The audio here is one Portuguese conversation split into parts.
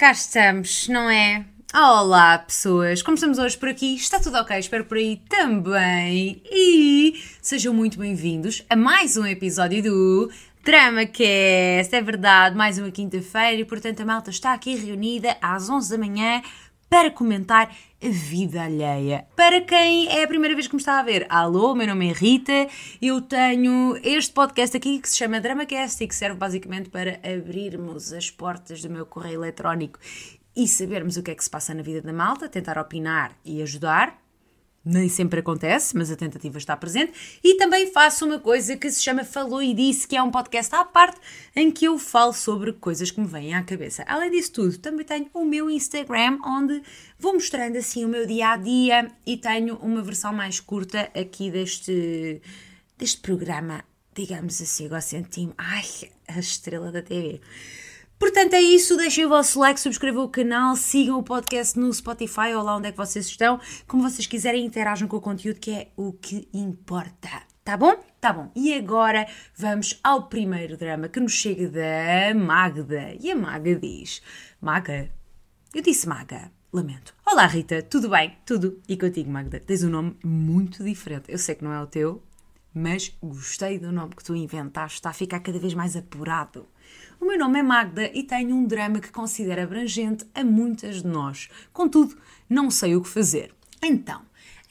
cá estamos, não é? Olá, pessoas! Como estamos hoje por aqui? Está tudo ok? Espero por aí também. E sejam muito bem-vindos a mais um episódio do DramaCast. É verdade, mais uma quinta-feira e, portanto, a malta está aqui reunida às 11 da manhã para comentar a vida alheia. Para quem é a primeira vez que me está a ver, alô, meu nome é Rita, eu tenho este podcast aqui que se chama DramaCast e que serve basicamente para abrirmos as portas do meu correio eletrónico e sabermos o que é que se passa na vida da malta, tentar opinar e ajudar nem sempre acontece, mas a tentativa está presente. E também faço uma coisa que se chama Falou e Disse, que é um podcast à parte em que eu falo sobre coisas que me vêm à cabeça. Além disso tudo, também tenho o meu Instagram, onde vou mostrando assim o meu dia a dia e tenho uma versão mais curta aqui deste, deste programa, digamos assim, egocentrismo. Ai, a estrela da TV. Portanto, é isso. Deixem o vosso like, subscrevam o canal, sigam o podcast no Spotify ou lá onde é que vocês estão. Como vocês quiserem, interajam com o conteúdo, que é o que importa. Tá bom? Tá bom. E agora vamos ao primeiro drama que nos chega da Magda. E a Maga diz: Maga? Eu disse Maga. Lamento. Olá, Rita. Tudo bem? Tudo. E contigo, Magda? Tens um nome muito diferente. Eu sei que não é o teu, mas gostei do nome que tu inventaste. Está a ficar cada vez mais apurado. O meu nome é Magda e tenho um drama que considero abrangente a muitas de nós. Contudo, não sei o que fazer. Então,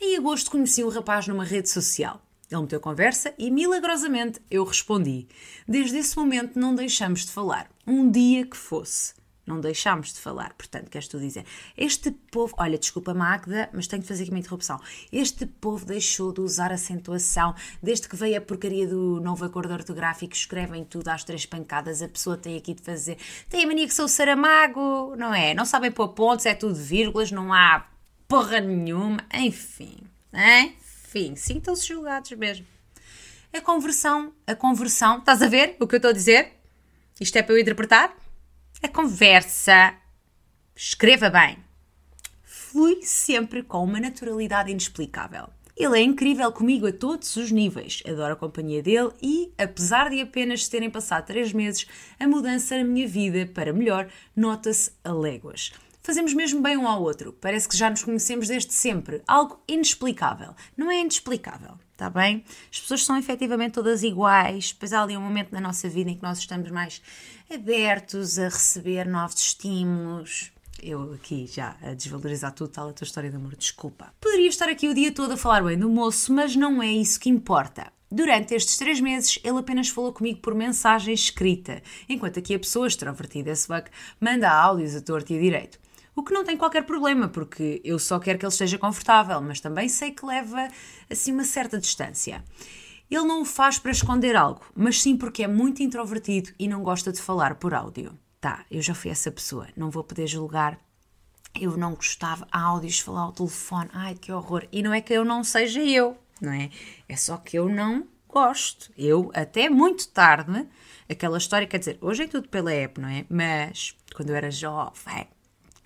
em agosto conheci um rapaz numa rede social. Ele meteu conversa e milagrosamente eu respondi. Desde esse momento não deixamos de falar. Um dia que fosse não deixámos de falar. Portanto, queres tu dizer, este povo, olha, desculpa Magda, mas tenho de fazer aqui uma interrupção. Este povo deixou de usar acentuação desde que veio a porcaria do novo acordo ortográfico, escrevem tudo às três pancadas, a pessoa tem aqui de fazer. Tem a mania que sou Saramago, não é? Não sabem pôr pontos, é tudo vírgulas, não há porra nenhuma, enfim, enfim, sintam-se julgados mesmo. A conversão, a conversão, estás a ver o que eu estou a dizer? Isto é para eu interpretar? A conversa, escreva bem, flui sempre com uma naturalidade inexplicável. Ele é incrível comigo a todos os níveis, adoro a companhia dele e, apesar de apenas terem passado três meses, a mudança na minha vida para melhor nota-se a léguas. Fazemos mesmo bem um ao outro, parece que já nos conhecemos desde sempre, algo inexplicável. Não é inexplicável, está bem? As pessoas são efetivamente todas iguais, pois há ali um momento na nossa vida em que nós estamos mais abertos a receber novos estímulos. Eu aqui já a desvalorizar tudo, tal a tua história de amor, desculpa. Poderia estar aqui o dia todo a falar bem do moço, mas não é isso que importa. Durante estes três meses, ele apenas falou comigo por mensagem escrita, enquanto aqui a pessoa extrovertida esse fuck manda áudios a torto e a direito. O que não tem qualquer problema, porque eu só quero que ele esteja confortável, mas também sei que leva assim uma certa distância. Ele não o faz para esconder algo, mas sim porque é muito introvertido e não gosta de falar por áudio. Tá, eu já fui essa pessoa, não vou poder julgar. Eu não gostava áudios, falar ao telefone, ai que horror. E não é que eu não seja eu, não é? É só que eu não gosto. Eu, até muito tarde, aquela história, quer dizer, hoje é tudo pela app, não é? Mas quando eu era jovem,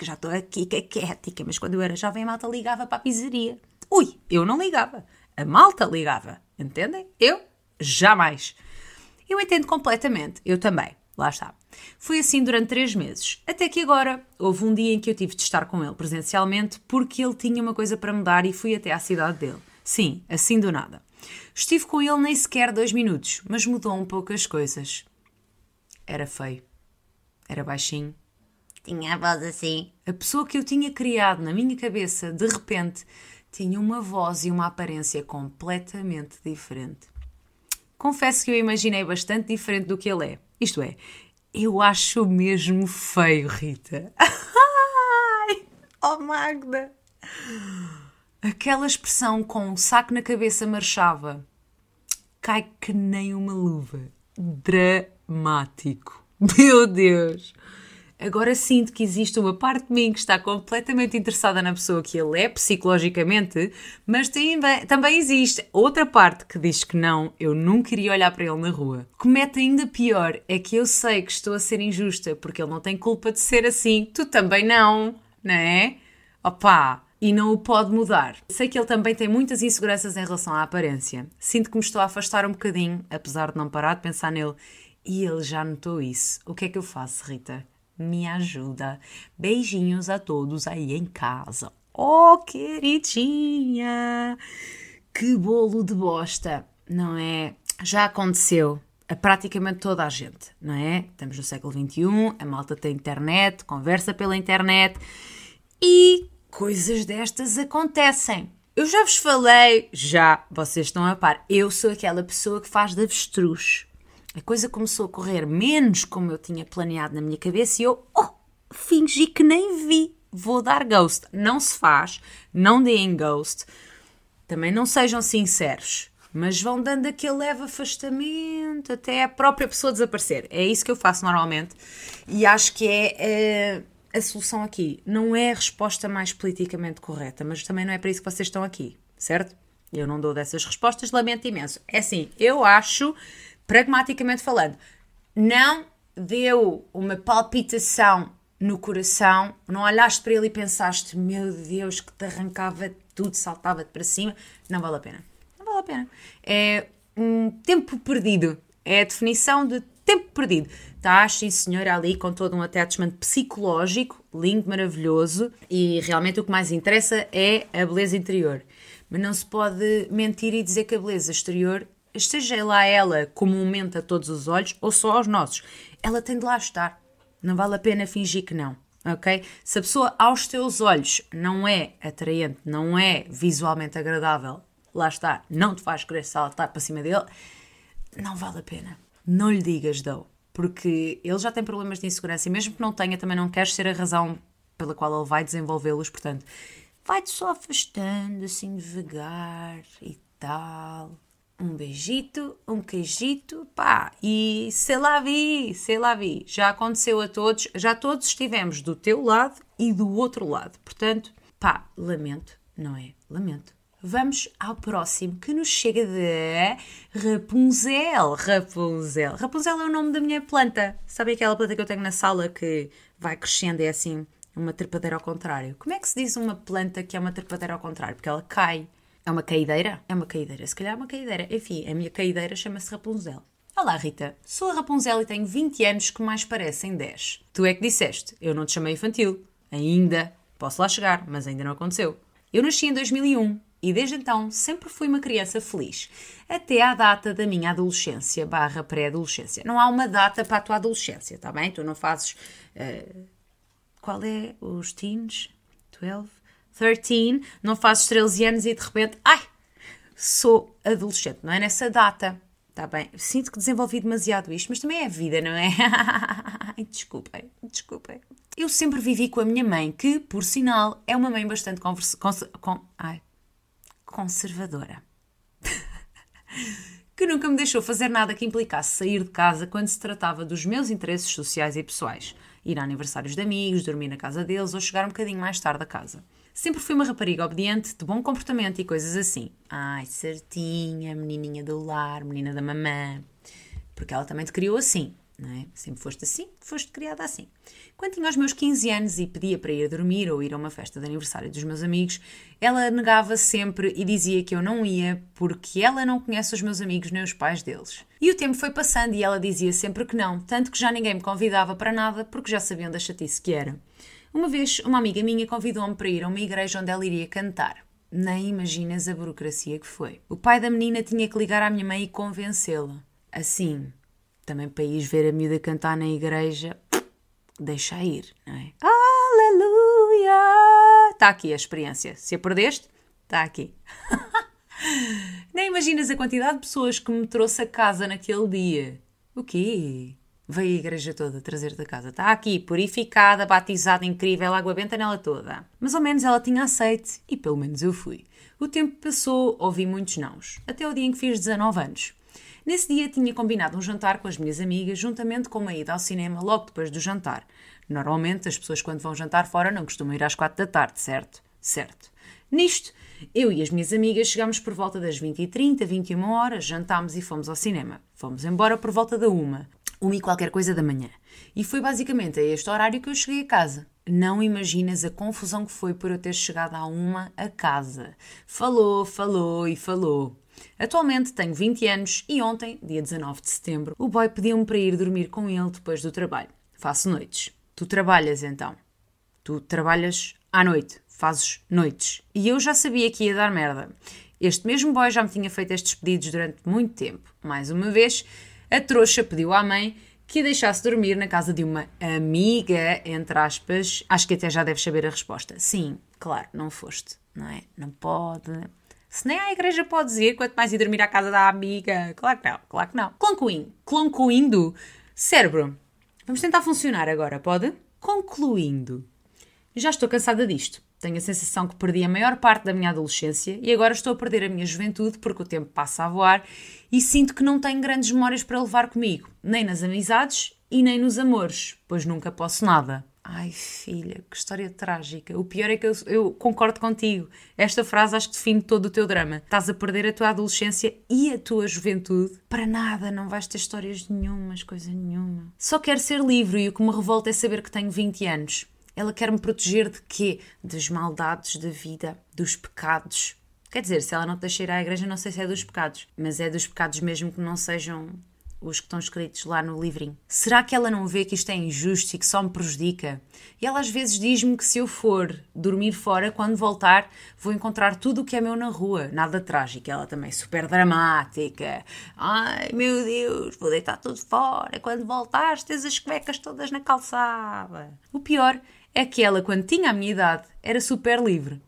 que já estou aqui, que é quieta, mas quando eu era jovem a malta ligava para a pizzaria. Ui, eu não ligava. A malta ligava. Entendem? Eu? Jamais. Eu entendo completamente. Eu também. Lá está. Foi assim durante três meses. Até que agora houve um dia em que eu tive de estar com ele presencialmente porque ele tinha uma coisa para me dar e fui até à cidade dele. Sim, assim do nada. Estive com ele nem sequer dois minutos, mas mudou um pouco as coisas. Era feio. Era baixinho. Tinha a voz assim. A pessoa que eu tinha criado na minha cabeça, de repente, tinha uma voz e uma aparência completamente diferente. Confesso que eu imaginei bastante diferente do que ele é. Isto é, eu acho mesmo feio, Rita. Ai, oh Magda! Aquela expressão com um saco na cabeça marchava. Cai que nem uma luva. Dramático. Meu Deus! Agora sinto que existe uma parte de mim que está completamente interessada na pessoa que ele é, psicologicamente, mas também existe outra parte que diz que não, eu nunca iria olhar para ele na rua. O que mete ainda pior é que eu sei que estou a ser injusta, porque ele não tem culpa de ser assim, tu também não, não é? Opá! E não o pode mudar. Sei que ele também tem muitas inseguranças em relação à aparência. Sinto que me estou a afastar um bocadinho, apesar de não parar de pensar nele, e ele já notou isso. O que é que eu faço, Rita? Me ajuda. Beijinhos a todos aí em casa. Oh, queridinha! Que bolo de bosta, não é? Já aconteceu a praticamente toda a gente, não é? Estamos no século XXI, a malta tem internet, conversa pela internet e coisas destas acontecem. Eu já vos falei, já, vocês estão a par, eu sou aquela pessoa que faz de avestruz. A coisa começou a correr menos como eu tinha planeado na minha cabeça e eu, oh, fingi que nem vi. Vou dar ghost. Não se faz, não deem ghost. Também não sejam sinceros, mas vão dando aquele leve afastamento até a própria pessoa desaparecer. É isso que eu faço normalmente e acho que é. Uh, a solução aqui não é a resposta mais politicamente correta, mas também não é para isso que vocês estão aqui, certo? Eu não dou dessas respostas, lamento imenso. É assim, eu acho, pragmaticamente falando, não deu uma palpitação no coração, não olhaste para ele e pensaste, meu Deus, que te arrancava tudo, saltava-te para cima, não vale a pena. Não vale a pena. É um tempo perdido. É a definição de tempo perdido. Estás, sim senhora, ali com todo um attachment psicológico, lindo, maravilhoso, e realmente o que mais interessa é a beleza interior. Mas não se pode mentir e dizer que a beleza exterior, esteja lá ela comumente a todos os olhos ou só aos nossos, ela tem de lá estar. Não vale a pena fingir que não. Ok? Se a pessoa aos teus olhos não é atraente, não é visualmente agradável, lá está, não te faz querer saltar para cima dele, não vale a pena não lhe digas, Dou, porque ele já tem problemas de insegurança e mesmo que não tenha, também não queres ser a razão pela qual ele vai desenvolvê-los, portanto, vai-te só afastando assim devagar e tal. Um beijito, um queijito, pá, e sei lá vi, sei lá vi. Já aconteceu a todos, já todos estivemos do teu lado e do outro lado. Portanto, pá, lamento, não é? Lamento. Vamos ao próximo que nos chega de Rapunzel. Rapunzel. Rapunzel é o nome da minha planta. Sabe aquela planta que eu tenho na sala que vai crescendo é assim uma trepadeira ao contrário? Como é que se diz uma planta que é uma trepadeira ao contrário? Porque ela cai. É uma caideira? É uma caideira. Se calhar é uma caideira. Enfim, a minha caideira chama-se Rapunzel. Olá, Rita. Sou a Rapunzel e tenho 20 anos que mais parecem 10. Tu é que disseste. Eu não te chamei infantil. Ainda. Posso lá chegar, mas ainda não aconteceu. Eu nasci em 2001 e desde então sempre fui uma criança feliz, até à data da minha adolescência barra pré-adolescência. Não há uma data para a tua adolescência, tá bem? Tu não fazes... Uh, qual é os teens? 12? 13? Não fazes 13 anos e de repente... Ai! Sou adolescente. Não é nessa data. Está bem, sinto que desenvolvi demasiado isto, mas também é vida, não é? desculpem, desculpem. Eu sempre vivi com a minha mãe, que, por sinal, é uma mãe bastante conversa... Ai, conservadora. que nunca me deixou fazer nada que implicasse sair de casa quando se tratava dos meus interesses sociais e pessoais. Ir a aniversários de amigos, dormir na casa deles ou chegar um bocadinho mais tarde a casa. Sempre fui uma rapariga obediente, de bom comportamento e coisas assim. Ai, certinha, menininha do lar, menina da mamã. Porque ela também te criou assim não é? Sempre foste assim, foste criada assim. Quando tinha os meus 15 anos e pedia para ir dormir ou ir a uma festa de aniversário dos meus amigos, ela negava sempre e dizia que eu não ia porque ela não conhece os meus amigos nem os pais deles. E o tempo foi passando e ela dizia sempre que não, tanto que já ninguém me convidava para nada porque já sabiam da chatice que era. Uma vez, uma amiga minha convidou-me para ir a uma igreja onde ela iria cantar. Nem imaginas a burocracia que foi. O pai da menina tinha que ligar à minha mãe e convencê-la. Assim, também para ir ver a miúda cantar na igreja, deixa ir, não é? Aleluia! Está aqui a experiência. Se a perdeste, está aqui. Nem imaginas a quantidade de pessoas que me trouxe a casa naquele dia. O quê? Veio a igreja toda trazer da casa. Está aqui, purificada, batizada, incrível, água benta nela toda. Mas ao menos ela tinha aceite e pelo menos eu fui. O tempo passou, ouvi muitos nãos. Até o dia em que fiz 19 anos. Nesse dia tinha combinado um jantar com as minhas amigas, juntamente com uma ida ao cinema logo depois do jantar. Normalmente as pessoas quando vão jantar fora não costumam ir às quatro da tarde, certo? Certo. Nisto, eu e as minhas amigas chegámos por volta das 20h30, 21 horas, jantámos e fomos ao cinema. Fomos embora por volta da uma, uma e qualquer coisa da manhã. E foi basicamente a este horário que eu cheguei a casa. Não imaginas a confusão que foi por eu ter chegado à uma a casa. Falou, falou e falou. Atualmente tenho 20 anos e ontem, dia 19 de setembro, o boy pediu-me para ir dormir com ele depois do trabalho. Faço noites. tu trabalhas então. Tu trabalhas à noite, fazes noites. E eu já sabia que ia dar merda. Este mesmo boy já me tinha feito estes pedidos durante muito tempo. Mais uma vez, a trouxa pediu à mãe que a deixasse dormir na casa de uma amiga, entre aspas. Acho que até já deves saber a resposta. Sim, claro, não foste, não é? Não pode. Se nem à igreja podes ir, quanto mais ir dormir à casa da amiga. Claro que não, claro que não. Concluindo, concluindo, cérebro, vamos tentar funcionar agora, pode? Concluindo, já estou cansada disto. Tenho a sensação que perdi a maior parte da minha adolescência e agora estou a perder a minha juventude porque o tempo passa a voar e sinto que não tenho grandes memórias para levar comigo, nem nas amizades e nem nos amores, pois nunca posso nada. Ai, filha, que história trágica. O pior é que eu, eu, concordo contigo. Esta frase acho que define todo o teu drama. Estás a perder a tua adolescência e a tua juventude. Para nada, não vais ter histórias nenhumas, coisa nenhuma. Só quero ser livre e o que me revolta é saber que tenho 20 anos. Ela quer me proteger de quê? Das maldades da vida, dos pecados. Quer dizer, se ela não te deixar ir à igreja, não sei se é dos pecados, mas é dos pecados mesmo que não sejam os que estão escritos lá no livrinho. Será que ela não vê que isto é injusto e que só me prejudica? E ela às vezes diz-me que se eu for dormir fora, quando voltar, vou encontrar tudo o que é meu na rua. Nada trágico. Ela também é super dramática. Ai meu Deus, vou deitar tudo fora. Quando voltares, tens as cuecas todas na calçada. O pior é que ela, quando tinha a minha idade, era super livre.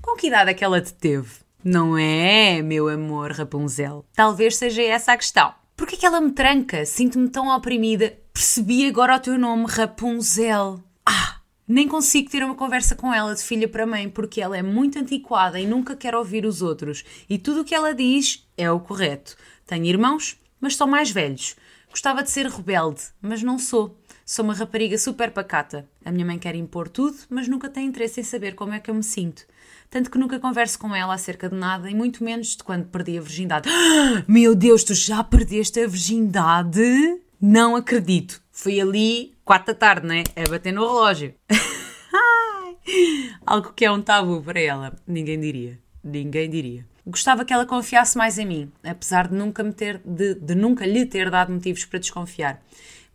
Com que idade é que ela te teve? Não é, meu amor Rapunzel? Talvez seja essa a questão. Por que é que ela me tranca? Sinto-me tão oprimida. Percebi agora o teu nome, Rapunzel. Ah! Nem consigo ter uma conversa com ela de filha para mãe porque ela é muito antiquada e nunca quer ouvir os outros. E tudo o que ela diz é o correto. Tenho irmãos, mas são mais velhos. Gostava de ser rebelde, mas não sou. Sou uma rapariga super pacata. A minha mãe quer impor tudo, mas nunca tem interesse em saber como é que eu me sinto. Tanto que nunca converso com ela acerca de nada e muito menos de quando perdi a virgindade. meu Deus, tu já perdeste a virgindade? Não acredito. Fui ali, quatro da tarde, né? A bater no relógio. Algo que é um tabu para ela. Ninguém diria. Ninguém diria. Gostava que ela confiasse mais em mim, apesar de nunca, me ter, de, de nunca lhe ter dado motivos para desconfiar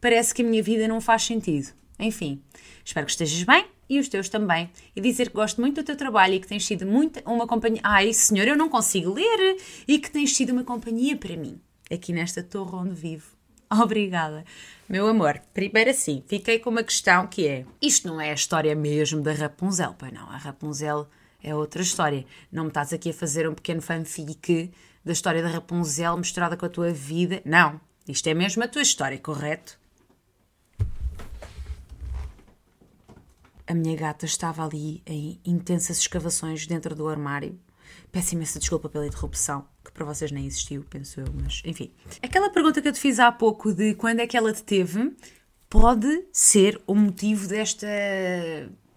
parece que a minha vida não faz sentido. Enfim, espero que estejas bem e os teus também. E dizer que gosto muito do teu trabalho e que tens sido muito uma companhia. Ai, senhor, eu não consigo ler! E que tens sido uma companhia para mim, aqui nesta torre onde vivo. Obrigada. Meu amor, primeiro assim, fiquei com uma questão que é: isto não é a história mesmo da Rapunzel, pois não? A Rapunzel é outra história. Não me estás aqui a fazer um pequeno fanfic da história da Rapunzel misturada com a tua vida. Não. Isto é mesmo a tua história, correto? A minha gata estava ali em intensas escavações dentro do armário. Peço imensa desculpa pela interrupção, que para vocês nem existiu, penso eu, mas enfim. Aquela pergunta que eu te fiz há pouco de quando é que ela te teve, pode ser o motivo desta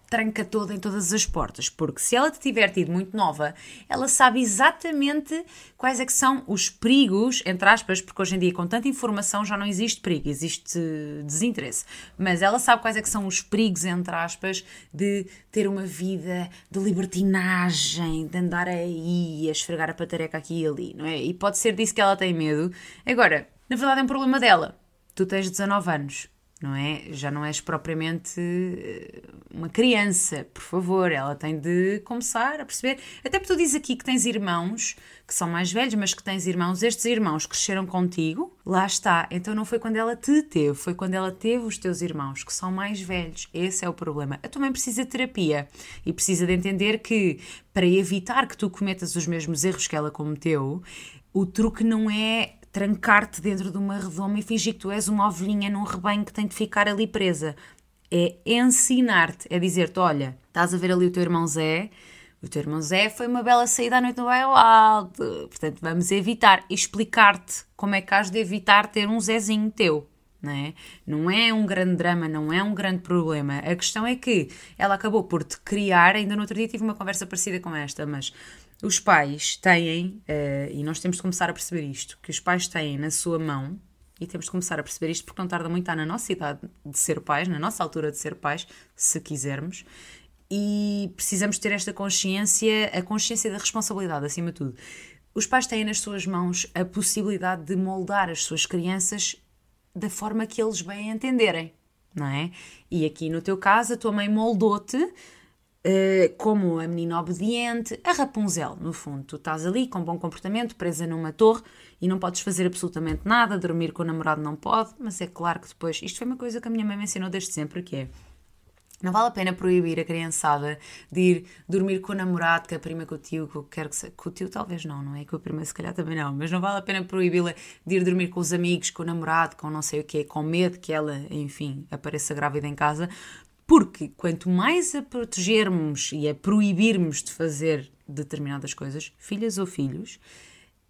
tranca toda em todas as portas, porque se ela te tiver tido muito nova, ela sabe exatamente quais é que são os perigos, entre aspas, porque hoje em dia com tanta informação já não existe perigo, existe desinteresse, mas ela sabe quais é que são os perigos, entre aspas, de ter uma vida de libertinagem, de andar aí a esfregar a patareca aqui e ali, não é? E pode ser disso que ela tem medo. Agora, na verdade é um problema dela. Tu tens 19 anos não é? Já não és propriamente eh, uma criança, por favor, ela tem de começar a perceber. Até porque tu dizes aqui que tens irmãos que são mais velhos, mas que tens irmãos, estes irmãos cresceram contigo, lá está. Então não foi quando ela te teve, foi quando ela teve os teus irmãos, que são mais velhos. Esse é o problema. A tua mãe precisa de terapia e precisa de entender que para evitar que tu cometas os mesmos erros que ela cometeu, o truque não é trancar-te dentro de uma redoma e fingir que tu és uma ovelhinha num rebanho que tem de ficar ali presa. É ensinar-te, é dizer-te: olha, estás a ver ali o teu irmão Zé. O teu irmão Zé foi uma bela saída à noite no bairro alto. Portanto, vamos evitar. Explicar-te como é que has de evitar ter um Zezinho teu. Não é? não é um grande drama, não é um grande problema. A questão é que ela acabou por te criar. Ainda no outro dia tive uma conversa parecida com esta, mas os pais têm, uh, e nós temos de começar a perceber isto, que os pais têm na sua mão, e temos de começar a perceber isto porque não tarda muito, está na nossa idade de ser pais, na nossa altura de ser pais, se quisermos, e precisamos ter esta consciência, a consciência da responsabilidade acima de tudo. Os pais têm nas suas mãos a possibilidade de moldar as suas crianças da forma que eles bem entenderem não é? E aqui no teu caso, a tua mãe moldou-te uh, como a menina obediente, a Rapunzel, no fundo. Tu estás ali com bom comportamento, presa numa torre e não podes fazer absolutamente nada, dormir com o namorado não pode, mas é claro que depois. Isto foi uma coisa que a minha mãe me ensinou desde sempre, que é. Não vale a pena proibir a criançada de ir dormir com o namorado, com a prima, com o tio, com o que que. Com o tio talvez não, não é? Com a prima se calhar também não. Mas não vale a pena proibi-la de ir dormir com os amigos, com o namorado, com não sei o quê, com medo que ela, enfim, apareça grávida em casa. Porque quanto mais a protegermos e a proibirmos de fazer determinadas coisas, filhas ou filhos,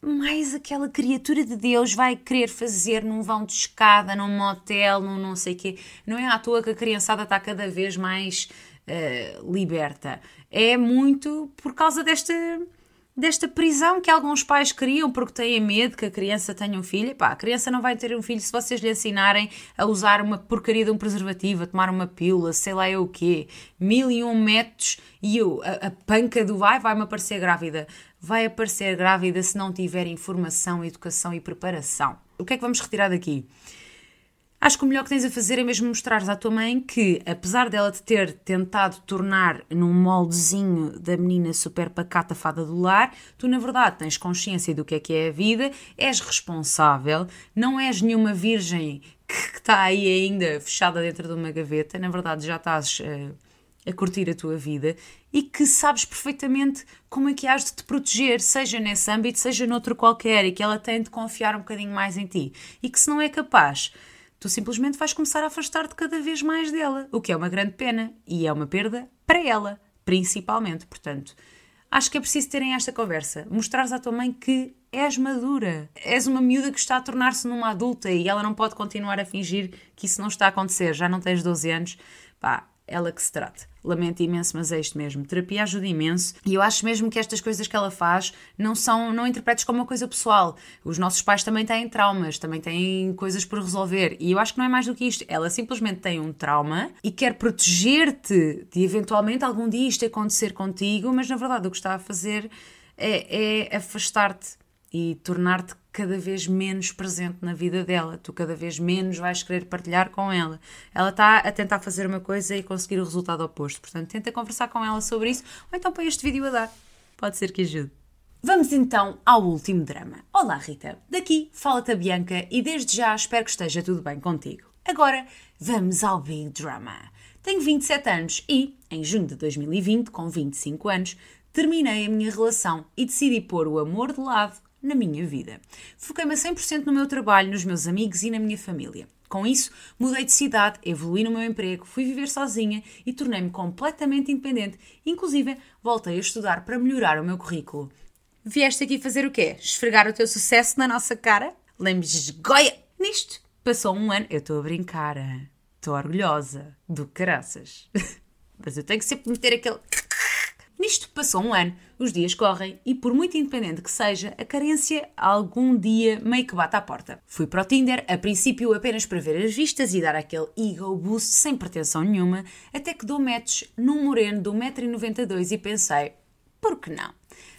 mais aquela criatura de Deus vai querer fazer num vão de escada, num motel, num não sei quê. Não é à toa que a criançada está cada vez mais uh, liberta. É muito por causa desta, desta prisão que alguns pais criam porque têm medo que a criança tenha um filho. Pá, a criança não vai ter um filho se vocês lhe ensinarem a usar uma porcaria de um preservativo, a tomar uma pílula, sei lá eu o quê. Mil e um métodos e eu, a, a panca do vai, vai-me aparecer grávida vai aparecer grávida se não tiver informação, educação e preparação. O que é que vamos retirar daqui? Acho que o melhor que tens a fazer é mesmo mostrares à tua mãe que, apesar dela te ter tentado tornar num moldezinho da menina super pacata fada do lar, tu na verdade tens consciência do que é que é a vida, és responsável, não és nenhuma virgem que está aí ainda fechada dentro de uma gaveta, na verdade já estás. Uh, a curtir a tua vida e que sabes perfeitamente como é que has de te proteger, seja nesse âmbito, seja noutro qualquer, e que ela tem de confiar um bocadinho mais em ti. E que se não é capaz, tu simplesmente vais começar a afastar-te cada vez mais dela, o que é uma grande pena e é uma perda para ela, principalmente. Portanto, acho que é preciso terem esta conversa, mostrares à tua mãe que és madura, és uma miúda que está a tornar-se numa adulta e ela não pode continuar a fingir que isso não está a acontecer, já não tens 12 anos. Pá, ela que se trate. Lamento imenso, mas é isto mesmo. Terapia ajuda imenso e eu acho mesmo que estas coisas que ela faz não são, não interpretes como uma coisa pessoal. Os nossos pais também têm traumas, também têm coisas por resolver e eu acho que não é mais do que isto. Ela simplesmente tem um trauma e quer proteger-te de eventualmente algum dia isto acontecer contigo, mas na verdade o que está a fazer é, é afastar-te e tornar-te cada vez menos presente na vida dela, tu cada vez menos vais querer partilhar com ela. Ela está a tentar fazer uma coisa e conseguir o resultado oposto. Portanto, tenta conversar com ela sobre isso ou então põe este vídeo a dar. Pode ser que ajude. Vamos então ao último drama. Olá Rita, daqui fala-te a Bianca e desde já espero que esteja tudo bem contigo. Agora vamos ao Big Drama. Tenho 27 anos e, em junho de 2020, com 25 anos, terminei a minha relação e decidi pôr o amor de lado na minha vida. Foquei-me a 100% no meu trabalho, nos meus amigos e na minha família. Com isso, mudei de cidade, evolui no meu emprego, fui viver sozinha e tornei-me completamente independente. Inclusive, voltei a estudar para melhorar o meu currículo. Vieste aqui fazer o quê? Esfregar o teu sucesso na nossa cara? Lembres Goia! Nisto, passou um ano. Eu estou a brincar. Estou orgulhosa. Do caraças. Mas eu tenho que sempre meter aquele Nisto passou um ano, os dias correm e, por muito independente que seja, a carência algum dia meio que bate à porta. Fui para o Tinder, a princípio apenas para ver as vistas e dar aquele ego boost sem pretensão nenhuma, até que dou match num moreno de 1,92m e pensei, por que não?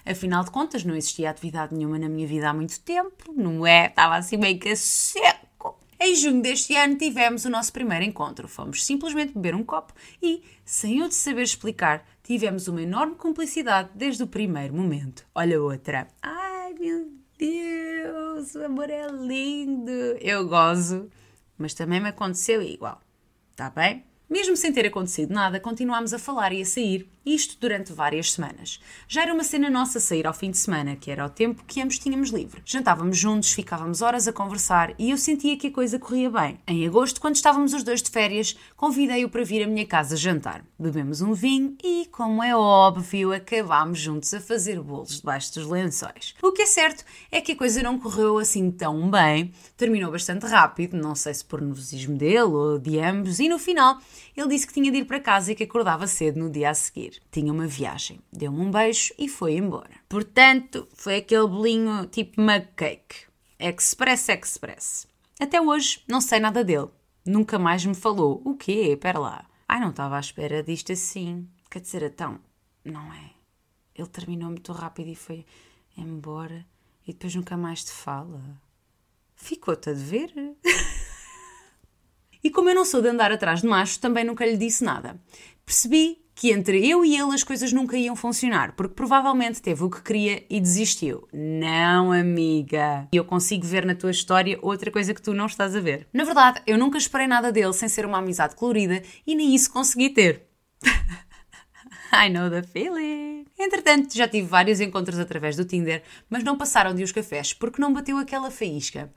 Afinal de contas, não existia atividade nenhuma na minha vida há muito tempo, não é? Estava assim meio que seco. Em junho deste ano tivemos o nosso primeiro encontro. Fomos simplesmente beber um copo e, sem eu te saber explicar, tivemos uma enorme cumplicidade desde o primeiro momento. Olha outra. Ai meu Deus, o amor é lindo. Eu gozo, mas também me aconteceu igual. Tá bem? Mesmo sem ter acontecido nada, continuámos a falar e a sair, isto durante várias semanas. Já era uma cena nossa sair ao fim de semana, que era o tempo que ambos tínhamos livre. Jantávamos juntos, ficávamos horas a conversar e eu sentia que a coisa corria bem. Em agosto, quando estávamos os dois de férias, convidei-o para vir à minha casa jantar. Bebemos um vinho e, como é óbvio, acabámos juntos a fazer bolos debaixo dos lençóis. O que é certo é que a coisa não correu assim tão bem, terminou bastante rápido, não sei se por nervosismo dele ou de ambos, e no final ele disse que tinha de ir para casa e que acordava cedo no dia a seguir. Tinha uma viagem, deu-me um beijo e foi embora. Portanto, foi aquele bolinho tipo mug cake. Express Express. Até hoje não sei nada dele. Nunca mais me falou. O quê? Espera lá. Ai, não estava à espera disto assim. Quer dizer, então, não é? Ele terminou muito rápido e foi embora e depois nunca mais te fala. Ficou-te a dever? E como eu não sou de andar atrás de macho, também nunca lhe disse nada. Percebi que entre eu e ele as coisas nunca iam funcionar, porque provavelmente teve o que queria e desistiu. Não, amiga. Eu consigo ver na tua história outra coisa que tu não estás a ver. Na verdade, eu nunca esperei nada dele sem ser uma amizade colorida e nem isso consegui ter. I know the feeling. Entretanto, já tive vários encontros através do Tinder, mas não passaram de os cafés porque não bateu aquela faísca.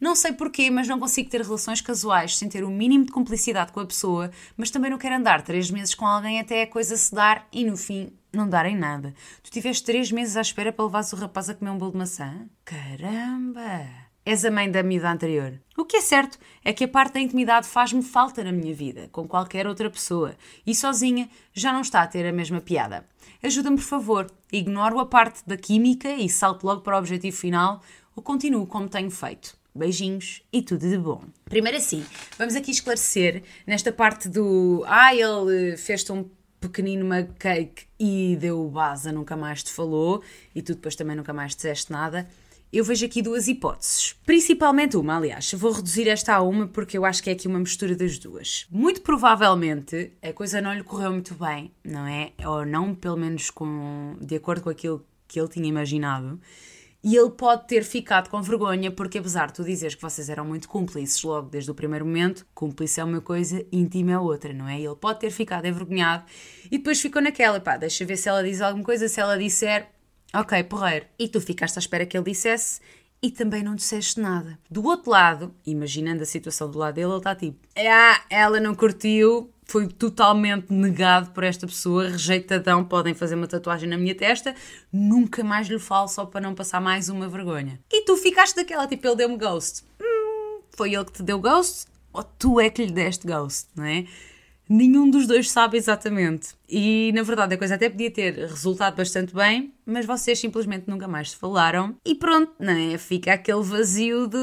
Não sei porquê, mas não consigo ter relações casuais sem ter o mínimo de cumplicidade com a pessoa, mas também não quero andar três meses com alguém até a coisa se dar e no fim não darem nada. Tu tiveste três meses à espera para levares o rapaz a comer um bolo de maçã? Caramba! És a mãe da vida anterior. O que é certo é que a parte da intimidade faz-me falta na minha vida, com qualquer outra pessoa, e sozinha já não está a ter a mesma piada. Ajuda-me, por favor, ignoro a parte da química e salto logo para o objetivo final, ou continuo como tenho feito. Beijinhos e tudo de bom. Primeiro assim, vamos aqui esclarecer nesta parte do ah, ele fez-te um pequenino cake e deu base, nunca mais te falou, e tu depois também nunca mais disseste nada eu vejo aqui duas hipóteses. Principalmente uma, aliás. Vou reduzir esta a uma porque eu acho que é aqui uma mistura das duas. Muito provavelmente a coisa não lhe correu muito bem, não é? Ou não, pelo menos com, de acordo com aquilo que ele tinha imaginado. E ele pode ter ficado com vergonha, porque apesar de tu dizeres que vocês eram muito cúmplices logo desde o primeiro momento, cúmplice é uma coisa, íntimo é outra, não é? Ele pode ter ficado envergonhado e depois ficou naquela, pá, deixa ver se ela diz alguma coisa, se ela disser, Ok, porreiro. E tu ficaste à espera que ele dissesse e também não disseste nada. Do outro lado, imaginando a situação do lado dele, ele está tipo: Ah, ela não curtiu, foi totalmente negado por esta pessoa, rejeitadão, podem fazer uma tatuagem na minha testa, nunca mais lhe falo só para não passar mais uma vergonha. E tu ficaste daquela, tipo, ele deu-me ghost. Hum, foi ele que te deu ghost? Ou tu é que lhe deste ghost, não é? Nenhum dos dois sabe exatamente. E na verdade a coisa até podia ter resultado bastante bem, mas vocês simplesmente nunca mais se falaram e pronto, não é? Fica aquele vazio de.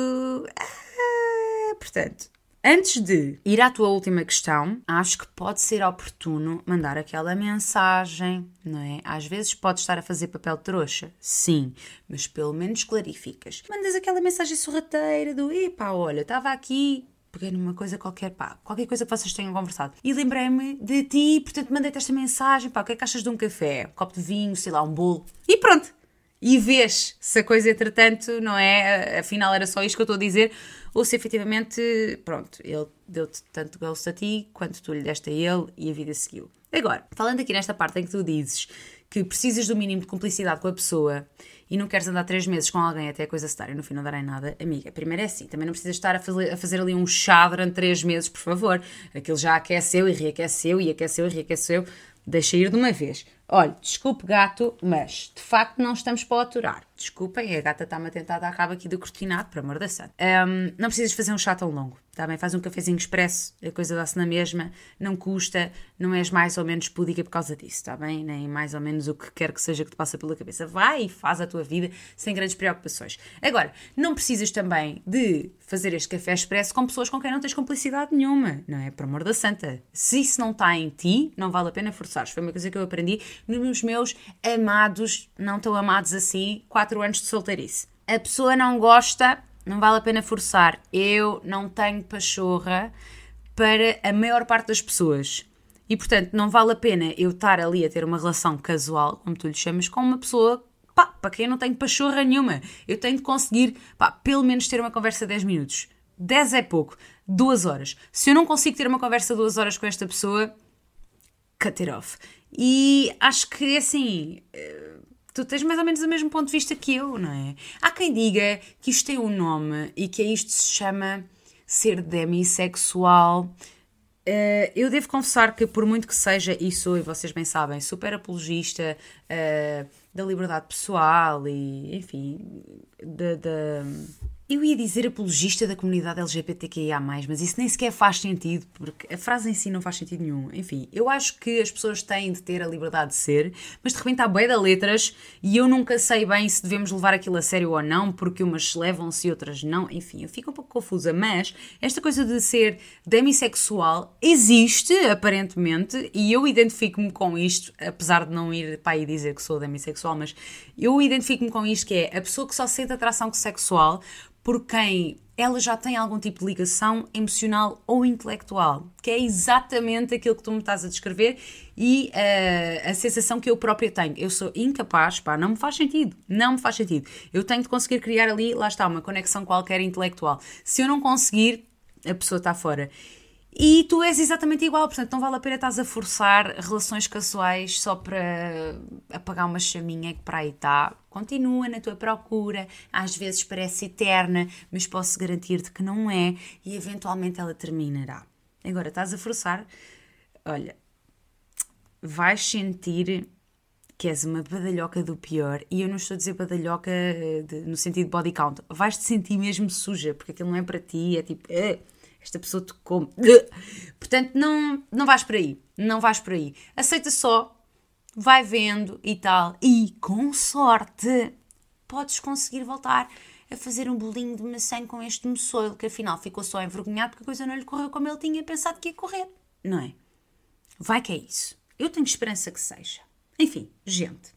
Ah, portanto. Antes de ir à tua última questão, acho que pode ser oportuno mandar aquela mensagem, não é? Às vezes pode estar a fazer papel trouxa, sim, mas pelo menos clarificas. Mandas aquela mensagem sorrateira do epá, olha, estava aqui, peguei numa coisa qualquer, pá, qualquer coisa que vocês tenham conversado. E lembrei-me de ti, portanto mandei-te esta mensagem, pá, o que é que achas de um café? Um copo de vinho, sei lá, um bolo. E pronto. E vês se a coisa, entretanto, não é, afinal era só isto que eu estou a dizer, ou se efetivamente, pronto, ele deu-te tanto gosto a ti quanto tu lhe deste a ele e a vida seguiu. Agora, falando aqui nesta parte em que tu dizes que precisas do mínimo de cumplicidade com a pessoa e não queres andar três meses com alguém até a coisa se dar e no fim não darem nada, amiga, primeiro é assim, também não precisas estar a fazer, a fazer ali um chá durante três meses, por favor. Aquilo já aqueceu e reaqueceu e aqueceu e reaqueceu. Deixa ir de uma vez. Olha, desculpe gato, mas de facto não estamos para aturar. Desculpem, a gata está-me a tentar dar rabo aqui do cortinado, para amor da santa. Um, não precisas fazer um chá tão longo, tá bem? Faz um cafezinho expresso, a coisa dá-se na mesma, não custa, não és mais ou menos púdica por causa disso, tá bem? Nem mais ou menos o que quer que seja que te passa pela cabeça. Vai e faz a tua vida sem grandes preocupações. Agora, não precisas também de fazer este café expresso com pessoas com quem não tens complicidade nenhuma, não é? Por amor da santa. Se isso não está em ti, não vale a pena forçares. Foi uma coisa que eu aprendi nos meus amados, não tão amados assim, 4 anos de solteirice. A pessoa não gosta, não vale a pena forçar. Eu não tenho pachorra para a maior parte das pessoas. E portanto, não vale a pena eu estar ali a ter uma relação casual, como tu lhe chamas, com uma pessoa pá, para quem eu não tenho pachorra nenhuma. Eu tenho de conseguir, pá, pelo menos ter uma conversa de 10 minutos. 10 é pouco, 2 horas. Se eu não consigo ter uma conversa de 2 horas com esta pessoa, cut it off. E acho que assim. Eh, tu tens mais ou menos o mesmo ponto de vista que eu, não é? Há quem diga que isto tem um nome e que isto se chama ser demissexual. Uh, eu devo confessar que, por muito que seja, e sou, e vocês bem sabem, super apologista uh, da liberdade pessoal e, enfim, da, da eu ia dizer apologista da comunidade LGBTQIA, mas isso nem sequer faz sentido, porque a frase em si não faz sentido nenhum. Enfim, eu acho que as pessoas têm de ter a liberdade de ser, mas de repente há bué de letras e eu nunca sei bem se devemos levar aquilo a sério ou não, porque umas levam-se e outras não. Enfim, eu fico um pouco confusa, mas esta coisa de ser demissexual existe, aparentemente, e eu identifico-me com isto, apesar de não ir para aí dizer que sou demissexual, mas eu identifico-me com isto que é a pessoa que só sente atração sexual por quem ela já tem algum tipo de ligação emocional ou intelectual, que é exatamente aquilo que tu me estás a descrever e uh, a sensação que eu própria tenho. Eu sou incapaz, pá, não me faz sentido, não me faz sentido. Eu tenho de conseguir criar ali, lá está, uma conexão qualquer intelectual. Se eu não conseguir, a pessoa está fora. E tu és exatamente igual, portanto não vale a pena estás a forçar relações casuais só para apagar uma chaminha que para aí está. Continua na tua procura, às vezes parece eterna, mas posso garantir-te que não é e eventualmente ela terminará. Agora estás a forçar, olha, vais sentir que és uma badalhoca do pior, e eu não estou a dizer badalhoca eh, de, no sentido body count, vais-te sentir mesmo suja, porque aquilo não é para ti, é tipo. Uh, esta pessoa te come. Portanto, não, não vais por aí. Não vais por aí. Aceita só, vai vendo e tal. E com sorte, podes conseguir voltar a fazer um bolinho de maçã com este moçoilo, que afinal ficou só envergonhado porque a coisa não lhe correu como ele tinha pensado que ia correr. Não é? Vai que é isso. Eu tenho esperança que seja. Enfim, gente.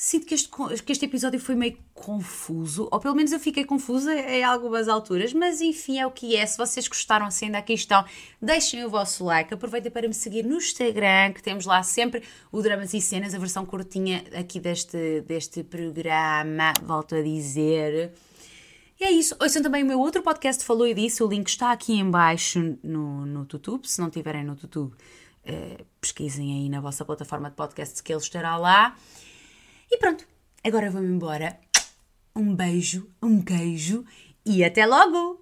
Sinto que este, que este episódio foi meio confuso, ou pelo menos eu fiquei confusa em algumas alturas, mas enfim, é o que é. Se vocês gostaram, se ainda aqui estão, deixem o vosso like. Aproveitem para me seguir no Instagram, que temos lá sempre o Dramas e Cenas, a versão curtinha aqui deste, deste programa, volto a dizer. E é isso. Ouçam também o meu outro podcast Falou e Disse, o link está aqui em baixo no, no YouTube, se não tiverem no YouTube. Uh, pesquisem aí na vossa plataforma de podcast que ele estará lá. E pronto, agora vou-me embora. Um beijo, um queijo e até logo!